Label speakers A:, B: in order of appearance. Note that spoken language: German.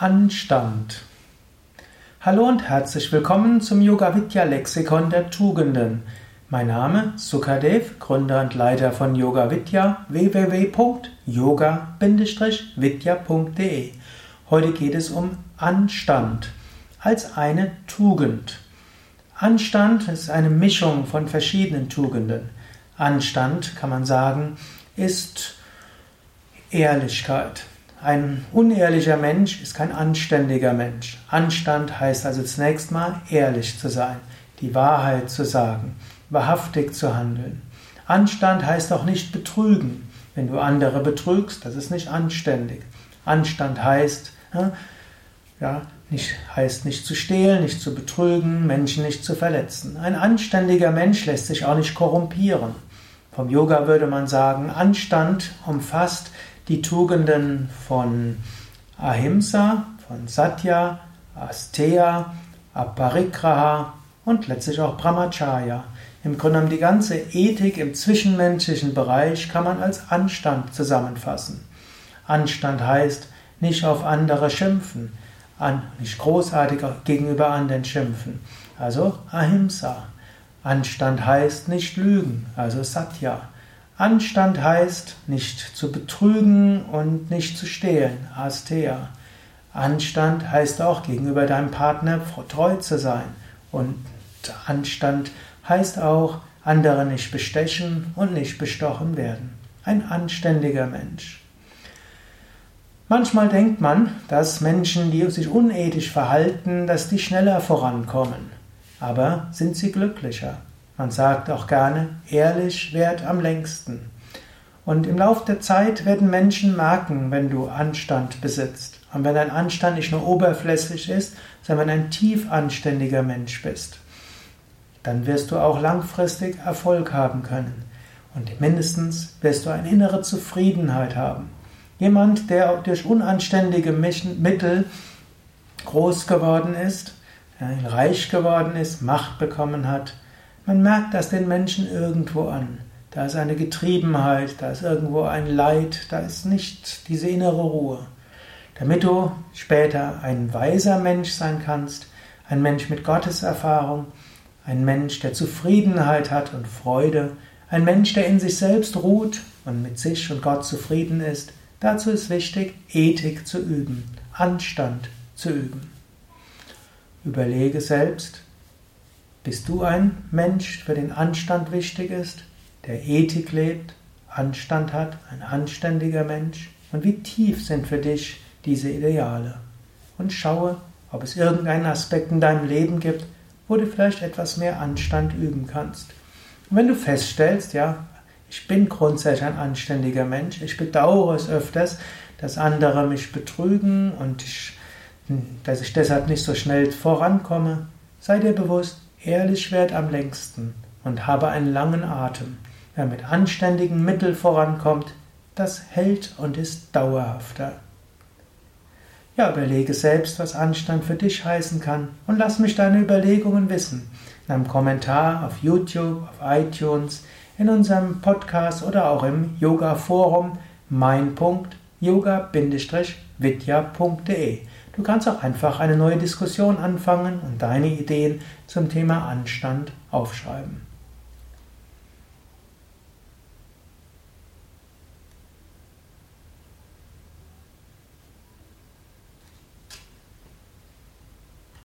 A: Anstand. Hallo und herzlich willkommen zum Yoga Vidya Lexikon der Tugenden. Mein Name Sukadev, Gründer und Leiter von Yoga Vidya www.yoga-vidya.de. Heute geht es um Anstand als eine Tugend. Anstand ist eine Mischung von verschiedenen Tugenden. Anstand, kann man sagen, ist Ehrlichkeit. Ein unehrlicher Mensch ist kein anständiger Mensch. Anstand heißt also zunächst mal ehrlich zu sein, die Wahrheit zu sagen, wahrhaftig zu handeln. Anstand heißt auch nicht betrügen. Wenn du andere betrügst, das ist nicht anständig. Anstand heißt, ja, nicht, heißt nicht zu stehlen, nicht zu betrügen, Menschen nicht zu verletzen. Ein anständiger Mensch lässt sich auch nicht korrumpieren. Vom Yoga würde man sagen, Anstand umfasst die Tugenden von Ahimsa, von Satya, Asteya, Aparigraha und letztlich auch Brahmacharya. Im Grunde genommen die ganze Ethik im zwischenmenschlichen Bereich kann man als Anstand zusammenfassen. Anstand heißt nicht auf andere schimpfen, nicht großartig gegenüber anderen schimpfen. Also Ahimsa. Anstand heißt nicht lügen, also Satya. Anstand heißt, nicht zu betrügen und nicht zu stehlen. Asteya. Anstand heißt auch, gegenüber deinem Partner treu zu sein. Und Anstand heißt auch, andere nicht bestechen und nicht bestochen werden. Ein anständiger Mensch. Manchmal denkt man, dass Menschen, die sich unethisch verhalten, dass die schneller vorankommen. Aber sind sie glücklicher? Man sagt auch gerne, ehrlich währt am längsten. Und im Laufe der Zeit werden Menschen merken, wenn du Anstand besitzt. Und wenn dein Anstand nicht nur oberflächlich ist, sondern wenn ein tief anständiger Mensch bist, dann wirst du auch langfristig Erfolg haben können. Und mindestens wirst du eine innere Zufriedenheit haben. Jemand, der durch unanständige Mittel groß geworden ist, reich geworden ist, Macht bekommen hat, man merkt das den Menschen irgendwo an. Da ist eine Getriebenheit, da ist irgendwo ein Leid, da ist nicht diese innere Ruhe. Damit du später ein weiser Mensch sein kannst, ein Mensch mit Gotteserfahrung, ein Mensch, der Zufriedenheit hat und Freude, ein Mensch, der in sich selbst ruht und mit sich und Gott zufrieden ist, dazu ist wichtig, Ethik zu üben, Anstand zu üben. Überlege selbst, bist du ein Mensch, für den Anstand wichtig ist, der Ethik lebt, Anstand hat, ein anständiger Mensch? Und wie tief sind für dich diese Ideale? Und schaue, ob es irgendeinen Aspekt in deinem Leben gibt, wo du vielleicht etwas mehr Anstand üben kannst. Und wenn du feststellst, ja, ich bin grundsätzlich ein anständiger Mensch, ich bedauere es öfters, dass andere mich betrügen und ich, dass ich deshalb nicht so schnell vorankomme, sei dir bewusst, Ehrlich werd am längsten und habe einen langen Atem. Wer mit anständigen Mitteln vorankommt, das hält und ist dauerhafter. Ja, überlege selbst, was Anstand für dich heißen kann und lass mich deine Überlegungen wissen. In einem Kommentar auf YouTube, auf iTunes, in unserem Podcast oder auch im Yoga-Forum mein.yoga-vidya.de. Du kannst auch einfach eine neue Diskussion anfangen und deine Ideen zum Thema Anstand aufschreiben.